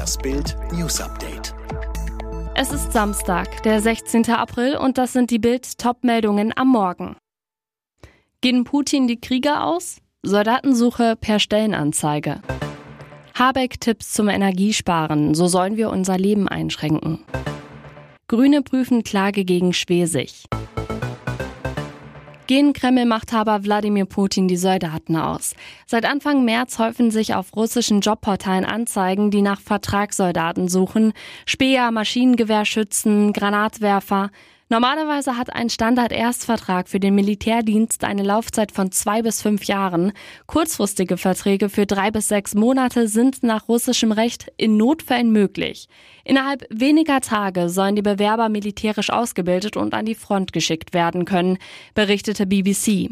Das Bild News Update. Es ist Samstag, der 16. April und das sind die Bild Top-Meldungen am Morgen. Gehen Putin die Kriege aus? Soldatensuche per Stellenanzeige. Habeck Tipps zum Energiesparen, so sollen wir unser Leben einschränken. Grüne prüfen Klage gegen Schwesig. Gehen Kreml-Machthaber Wladimir Putin die Soldaten aus. Seit Anfang März häufen sich auf russischen Jobportalen Anzeigen, die nach Vertragssoldaten suchen. Speer, Maschinengewehrschützen, Granatwerfer. Normalerweise hat ein Standard-Erstvertrag für den Militärdienst eine Laufzeit von zwei bis fünf Jahren. Kurzfristige Verträge für drei bis sechs Monate sind nach russischem Recht in Notfällen möglich. Innerhalb weniger Tage sollen die Bewerber militärisch ausgebildet und an die Front geschickt werden können, berichtete BBC.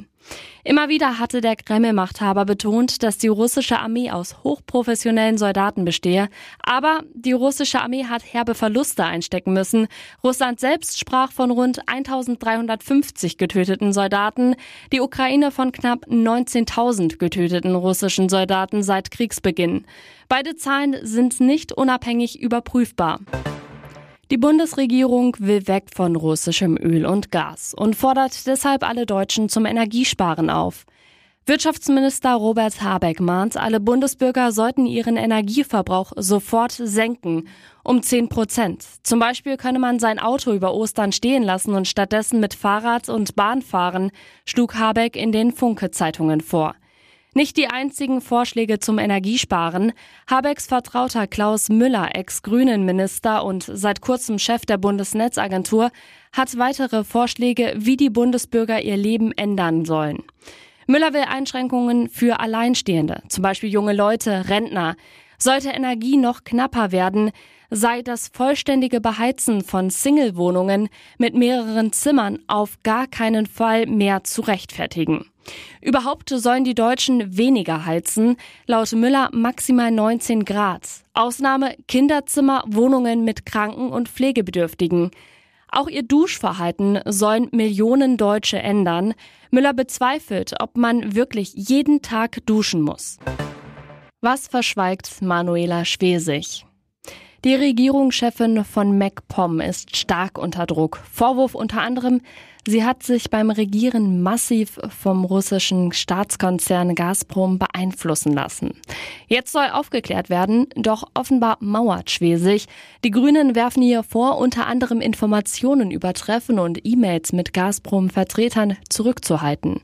Immer wieder hatte der Kreml-Machthaber betont, dass die russische Armee aus hochprofessionellen Soldaten bestehe. Aber die russische Armee hat herbe Verluste einstecken müssen. Russland selbst sprach von rund 1350 getöteten Soldaten, die Ukraine von knapp 19.000 getöteten russischen Soldaten seit Kriegsbeginn. Beide Zahlen sind nicht unabhängig überprüfbar. Die Bundesregierung will weg von russischem Öl und Gas und fordert deshalb alle Deutschen zum Energiesparen auf. Wirtschaftsminister Robert Habeck mahnt, alle Bundesbürger sollten ihren Energieverbrauch sofort senken, um 10 Prozent. Zum Beispiel könne man sein Auto über Ostern stehen lassen und stattdessen mit Fahrrad und Bahn fahren, schlug Habeck in den Funke-Zeitungen vor. Nicht die einzigen Vorschläge zum Energiesparen. Habecks Vertrauter Klaus Müller, Ex-Grünen-Minister und seit kurzem Chef der Bundesnetzagentur, hat weitere Vorschläge, wie die Bundesbürger ihr Leben ändern sollen. Müller will Einschränkungen für Alleinstehende, zum Beispiel junge Leute, Rentner. Sollte Energie noch knapper werden, sei das vollständige Beheizen von Single-Wohnungen mit mehreren Zimmern auf gar keinen Fall mehr zu rechtfertigen. Überhaupt sollen die Deutschen weniger heizen, laut Müller maximal 19 Grad. Ausnahme Kinderzimmer, Wohnungen mit Kranken und Pflegebedürftigen. Auch ihr Duschverhalten sollen Millionen Deutsche ändern. Müller bezweifelt, ob man wirklich jeden Tag duschen muss. Was verschweigt Manuela Schwesig? Die Regierungschefin von MacPom ist stark unter Druck. Vorwurf unter anderem, sie hat sich beim Regieren massiv vom russischen Staatskonzern Gazprom beeinflussen lassen. Jetzt soll aufgeklärt werden, doch offenbar mauert Schwesig. Die Grünen werfen ihr vor, unter anderem Informationen über Treffen und E-Mails mit Gazprom-Vertretern zurückzuhalten.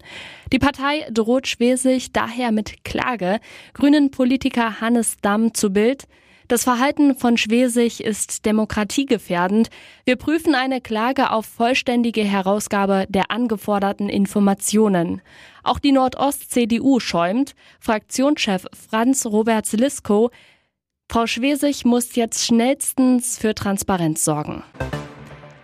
Die Partei droht Schwesig daher mit Klage. Grünen Politiker Hannes Damm zu Bild. Das Verhalten von Schwesig ist demokratiegefährdend. Wir prüfen eine Klage auf vollständige Herausgabe der angeforderten Informationen. Auch die Nordost-CDU schäumt. Fraktionschef Franz Robert Lisko. Frau Schwesig muss jetzt schnellstens für Transparenz sorgen.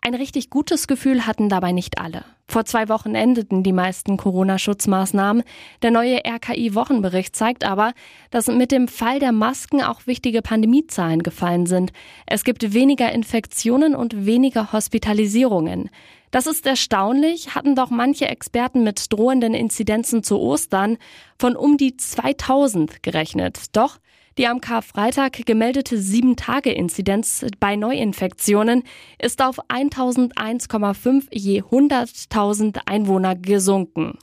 Ein richtig gutes Gefühl hatten dabei nicht alle. Vor zwei Wochen endeten die meisten Corona-Schutzmaßnahmen. Der neue RKI-Wochenbericht zeigt aber, dass mit dem Fall der Masken auch wichtige Pandemiezahlen gefallen sind. Es gibt weniger Infektionen und weniger Hospitalisierungen. Das ist erstaunlich, hatten doch manche Experten mit drohenden Inzidenzen zu Ostern von um die 2000 gerechnet. Doch die am Karfreitag gemeldete 7-Tage-Inzidenz bei Neuinfektionen ist auf 1001,5 je 100.000 Einwohner gesunken.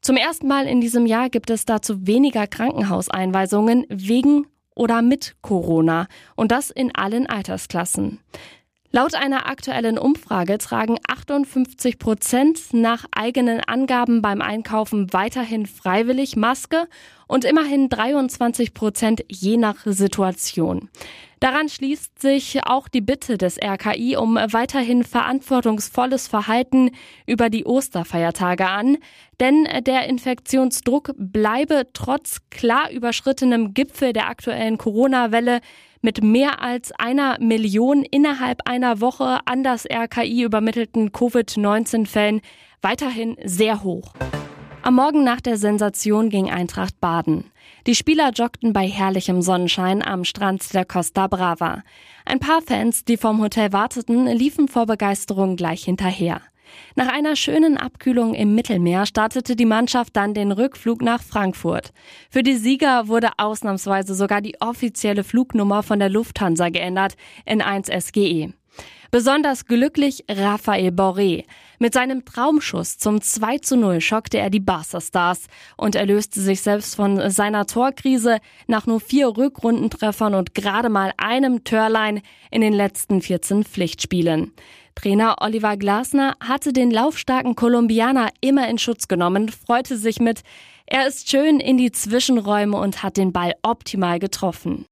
Zum ersten Mal in diesem Jahr gibt es dazu weniger Krankenhauseinweisungen wegen oder mit Corona und das in allen Altersklassen. Laut einer aktuellen Umfrage tragen 58 Prozent nach eigenen Angaben beim Einkaufen weiterhin freiwillig Maske und immerhin 23 Prozent je nach Situation. Daran schließt sich auch die Bitte des RKI um weiterhin verantwortungsvolles Verhalten über die Osterfeiertage an, denn der Infektionsdruck bleibe trotz klar überschrittenem Gipfel der aktuellen Corona-Welle mit mehr als einer Million innerhalb einer Woche an das RKI übermittelten Covid-19-Fällen weiterhin sehr hoch. Am Morgen nach der Sensation ging Eintracht baden. Die Spieler joggten bei herrlichem Sonnenschein am Strand der Costa Brava. Ein paar Fans, die vom Hotel warteten, liefen vor Begeisterung gleich hinterher. Nach einer schönen Abkühlung im Mittelmeer startete die Mannschaft dann den Rückflug nach Frankfurt. Für die Sieger wurde ausnahmsweise sogar die offizielle Flugnummer von der Lufthansa geändert in 1 SGE. Besonders glücklich Raphael Boré. Mit seinem Traumschuss zum 2 zu 0 schockte er die Barca Stars und erlöste sich selbst von seiner Torkrise nach nur vier Rückrundentreffern und gerade mal einem Törlein in den letzten 14 Pflichtspielen. Trainer Oliver Glasner hatte den laufstarken Kolumbianer immer in Schutz genommen, freute sich mit, er ist schön in die Zwischenräume und hat den Ball optimal getroffen.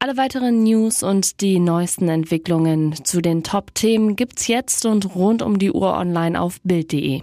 Alle weiteren News und die neuesten Entwicklungen zu den Top-Themen gibt's jetzt und rund um die Uhr online auf Bild.de.